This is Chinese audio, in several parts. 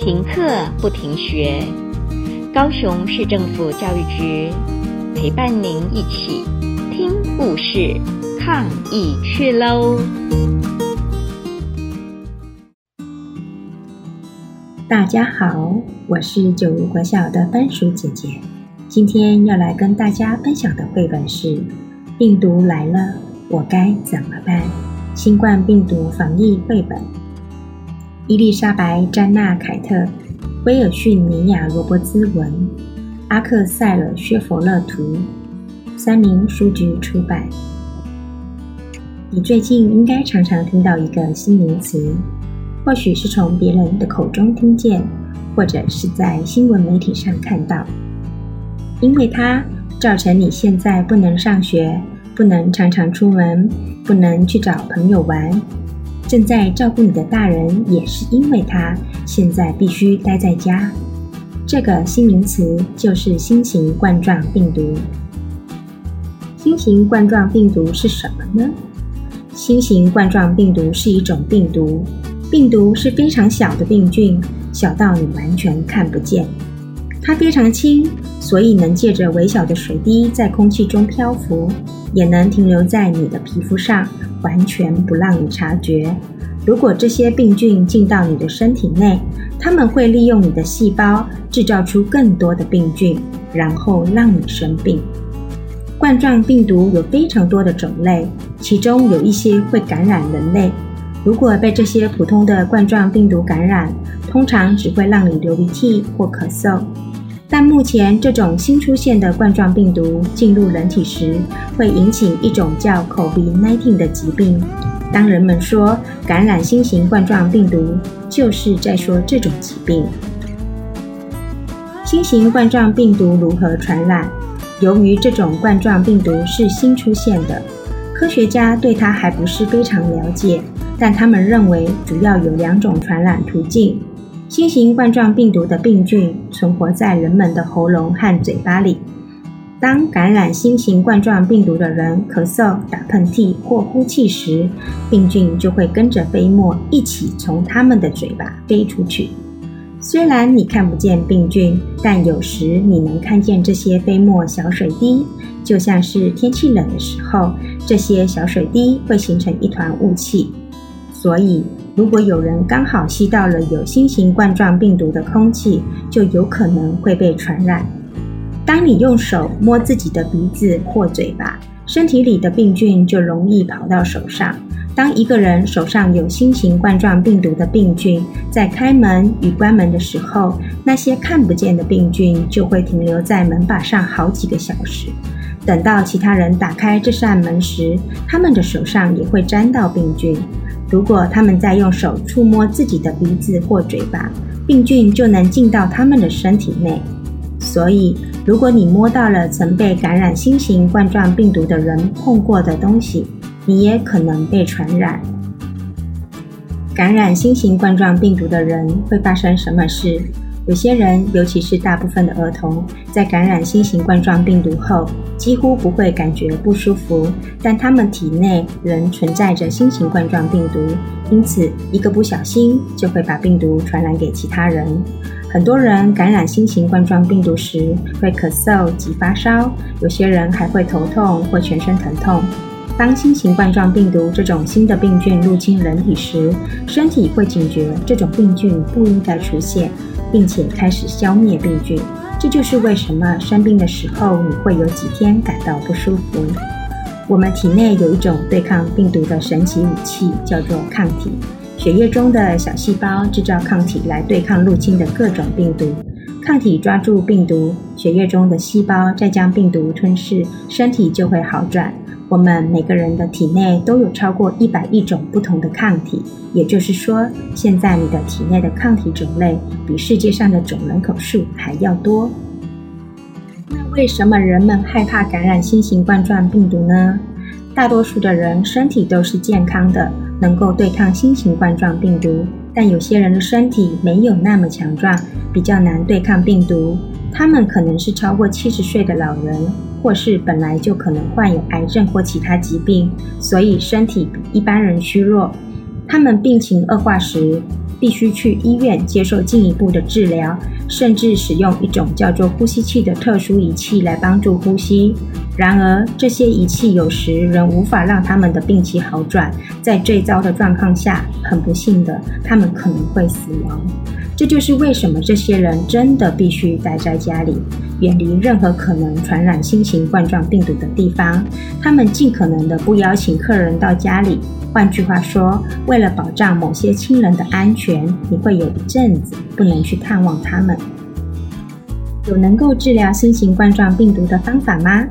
停课不停学，高雄市政府教育局陪伴您一起听故事、抗疫去喽！大家好，我是九如国小的番薯姐姐，今天要来跟大家分享的绘本是《病毒来了，我该怎么办》新冠病毒防疫绘本。伊丽莎白·詹娜·凯特、威尔逊尼亚·罗伯兹文、阿克塞尔·薛佛勒图，三名书局出版。你最近应该常常听到一个新名词，或许是从别人的口中听见，或者是在新闻媒体上看到，因为它造成你现在不能上学，不能常常出门，不能去找朋友玩。正在照顾你的大人也是因为他现在必须待在家。这个新名词就是新型冠状病毒。新型冠状病毒是什么呢？新型冠状病毒是一种病毒，病毒是非常小的病菌，小到你完全看不见。它非常轻，所以能借着微小的水滴在空气中漂浮，也能停留在你的皮肤上。完全不让你察觉。如果这些病菌进到你的身体内，它们会利用你的细胞制造出更多的病菌，然后让你生病。冠状病毒有非常多的种类，其中有一些会感染人类。如果被这些普通的冠状病毒感染，通常只会让你流鼻涕或咳嗽。但目前这种新出现的冠状病毒进入人体时，会引起一种叫 COVID-19 的疾病。当人们说感染新型冠状病毒，就是在说这种疾病。新型冠状病毒如何传染？由于这种冠状病毒是新出现的，科学家对它还不是非常了解，但他们认为主要有两种传染途径。新型冠状病毒的病菌存活在人们的喉咙和嘴巴里。当感染新型冠状病毒的人咳嗽、打喷嚏或呼气时，病菌就会跟着飞沫一起从他们的嘴巴飞出去。虽然你看不见病菌，但有时你能看见这些飞沫小水滴，就像是天气冷的时候，这些小水滴会形成一团雾气。所以，如果有人刚好吸到了有新型冠状病毒的空气，就有可能会被传染。当你用手摸自己的鼻子或嘴巴，身体里的病菌就容易跑到手上。当一个人手上有新型冠状病毒的病菌，在开门与关门的时候，那些看不见的病菌就会停留在门把上好几个小时。等到其他人打开这扇门时，他们的手上也会沾到病菌。如果他们在用手触摸自己的鼻子或嘴巴，病菌就能进到他们的身体内。所以，如果你摸到了曾被感染新型冠状病毒的人碰过的东西，你也可能被传染。感染新型冠状病毒的人会发生什么事？有些人，尤其是大部分的儿童，在感染新型冠状病毒后，几乎不会感觉不舒服，但他们体内仍存在着新型冠状病毒，因此一个不小心就会把病毒传染给其他人。很多人感染新型冠状病毒时会咳嗽及发烧，有些人还会头痛或全身疼痛。当新型冠状病毒这种新的病菌入侵人体时，身体会警觉这种病菌不应该出现，并且开始消灭病菌。这就是为什么生病的时候你会有几天感到不舒服。我们体内有一种对抗病毒的神奇武器，叫做抗体。血液中的小细胞制造抗体来对抗入侵的各种病毒。抗体抓住病毒，血液中的细胞再将病毒吞噬，身体就会好转。我们每个人的体内都有超过一百亿种不同的抗体，也就是说，现在你的体内的抗体种类比世界上的总人口数还要多。那为什么人们害怕感染新型冠状病毒呢？大多数的人身体都是健康的，能够对抗新型冠状病毒，但有些人的身体没有那么强壮，比较难对抗病毒。他们可能是超过七十岁的老人。或是本来就可能患有癌症或其他疾病，所以身体比一般人虚弱。他们病情恶化时，必须去医院接受进一步的治疗，甚至使用一种叫做呼吸器的特殊仪器来帮助呼吸。然而，这些仪器有时仍无法让他们的病情好转，在最糟的状况下，很不幸的，他们可能会死亡。这就是为什么这些人真的必须待在家里，远离任何可能传染新型冠状病毒的地方。他们尽可能的不邀请客人到家里。换句话说，为了保障某些亲人的安全，你会有一阵子不能去探望他们。有能够治疗新型冠状病毒的方法吗？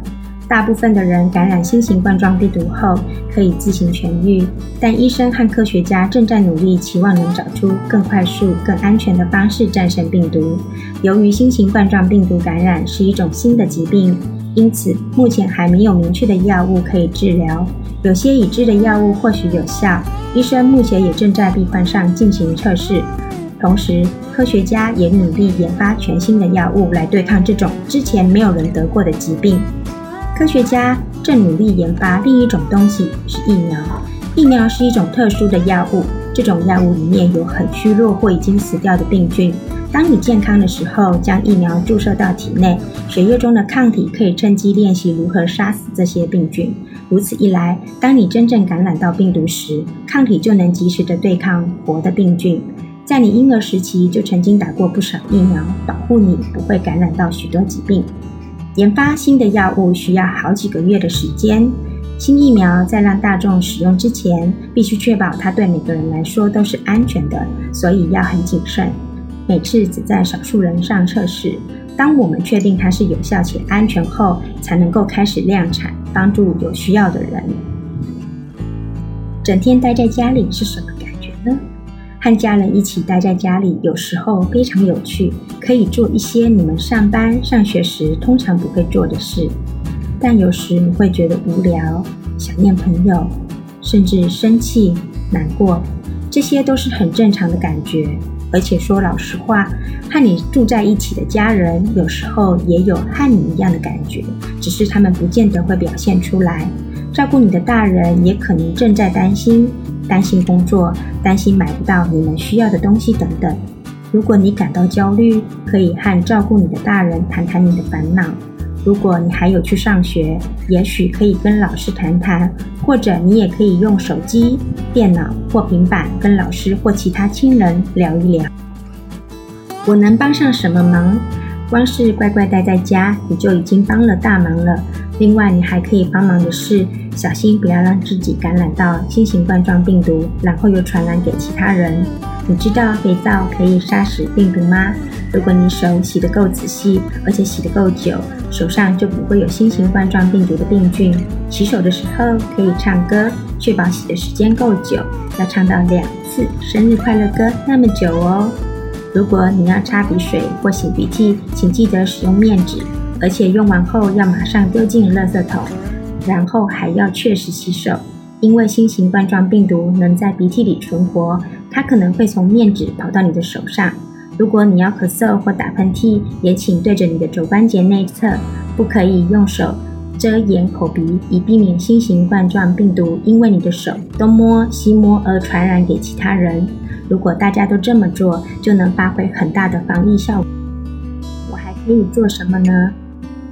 大部分的人感染新型冠状病毒后可以自行痊愈，但医生和科学家正在努力，期望能找出更快速、更安全的方式战胜病毒。由于新型冠状病毒感染是一种新的疾病，因此目前还没有明确的药物可以治疗。有些已知的药物或许有效，医生目前也正在病患上进行测试。同时，科学家也努力研发全新的药物来对抗这种之前没有人得过的疾病。科学家正努力研发另一种东西，是疫苗。疫苗是一种特殊的药物，这种药物里面有很虚弱或已经死掉的病菌。当你健康的时候，将疫苗注射到体内，血液中的抗体可以趁机练习如何杀死这些病菌。如此一来，当你真正感染到病毒时，抗体就能及时的对抗活的病菌。在你婴儿时期就曾经打过不少疫苗，保护你不会感染到许多疾病。研发新的药物需要好几个月的时间。新疫苗在让大众使用之前，必须确保它对每个人来说都是安全的，所以要很谨慎。每次只在少数人上测试。当我们确定它是有效且安全后，才能够开始量产，帮助有需要的人。整天待在家里是什么感觉呢？和家人一起待在家里，有时候非常有趣，可以做一些你们上班、上学时通常不会做的事。但有时你会觉得无聊、想念朋友，甚至生气、难过，这些都是很正常的感觉。而且说老实话，和你住在一起的家人，有时候也有和你一样的感觉，只是他们不见得会表现出来。照顾你的大人也可能正在担心。担心工作，担心买不到你们需要的东西等等。如果你感到焦虑，可以和照顾你的大人谈谈你的烦恼。如果你还有去上学，也许可以跟老师谈谈，或者你也可以用手机、电脑或平板跟老师或其他亲人聊一聊。我能帮上什么忙？光是乖乖待在家，你就已经帮了大忙了。另外，你还可以帮忙的是，小心不要让自己感染到新型冠状病毒，然后又传染给其他人。你知道肥皂可以杀死病毒吗？如果你手洗得够仔细，而且洗得够久，手上就不会有新型冠状病毒的病菌。洗手的时候可以唱歌，确保洗的时间够久，要唱到两次生日快乐歌那么久哦。如果你要擦鼻水或擤鼻涕，请记得使用面纸，而且用完后要马上丢进垃圾桶，然后还要确实洗手，因为新型冠状病毒能在鼻涕里存活，它可能会从面纸跑到你的手上。如果你要咳嗽或打喷嚏，也请对着你的肘关节内侧，不可以用手遮掩口鼻，以避免新型冠状病毒因为你的手东摸西摸而传染给其他人。如果大家都这么做，就能发挥很大的防疫效果。我还可以做什么呢？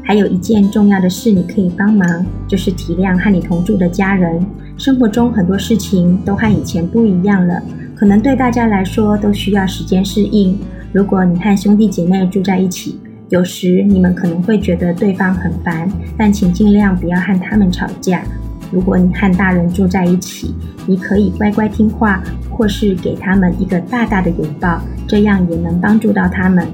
还有一件重要的事你可以帮忙，就是体谅和你同住的家人。生活中很多事情都和以前不一样了，可能对大家来说都需要时间适应。如果你和兄弟姐妹住在一起，有时你们可能会觉得对方很烦，但请尽量不要和他们吵架。如果你和大人住在一起，你可以乖乖听话。或是给他们一个大大的拥抱，这样也能帮助到他们。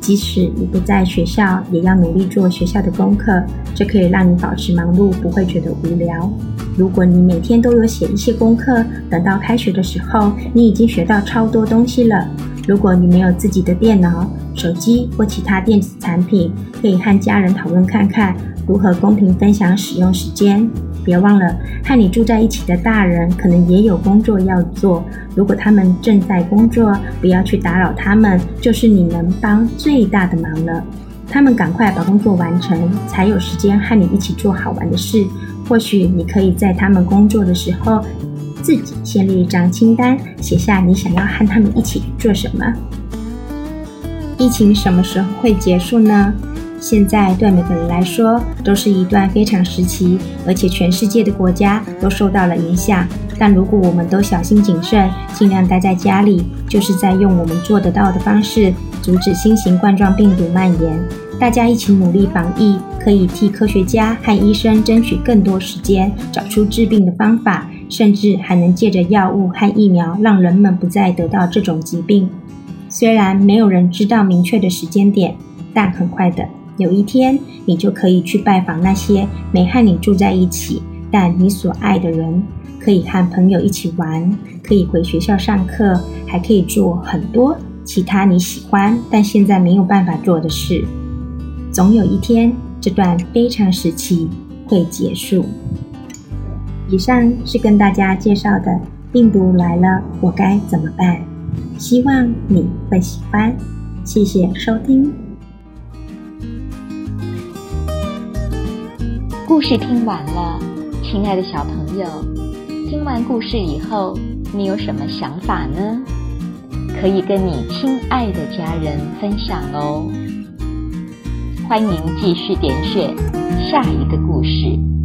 即使你不在学校，也要努力做学校的功课，这可以让你保持忙碌，不会觉得无聊。如果你每天都有写一些功课，等到开学的时候，你已经学到超多东西了。如果你没有自己的电脑、手机或其他电子产品，可以和家人讨论看看如何公平分享使用时间。别忘了，和你住在一起的大人可能也有工作要做。如果他们正在工作，不要去打扰他们，就是你能帮最大的忙了。他们赶快把工作完成，才有时间和你一起做好玩的事。或许你可以在他们工作的时候，自己先列一张清单，写下你想要和他们一起做什么。疫情什么时候会结束呢？现在对每个人来说都是一段非常时期，而且全世界的国家都受到了影响。但如果我们都小心谨慎，尽量待在家里，就是在用我们做得到的方式，阻止新型冠状病毒蔓延。大家一起努力防疫，可以替科学家和医生争取更多时间，找出治病的方法，甚至还能借着药物和疫苗，让人们不再得到这种疾病。虽然没有人知道明确的时间点，但很快的。有一天，你就可以去拜访那些没和你住在一起，但你所爱的人，可以和朋友一起玩，可以回学校上课，还可以做很多其他你喜欢但现在没有办法做的事。总有一天，这段非常时期会结束。以上是跟大家介绍的病毒来了，我该怎么办？希望你会喜欢。谢谢收听。故事听完了，亲爱的小朋友，听完故事以后，你有什么想法呢？可以跟你亲爱的家人分享哦。欢迎继续点选下一个故事。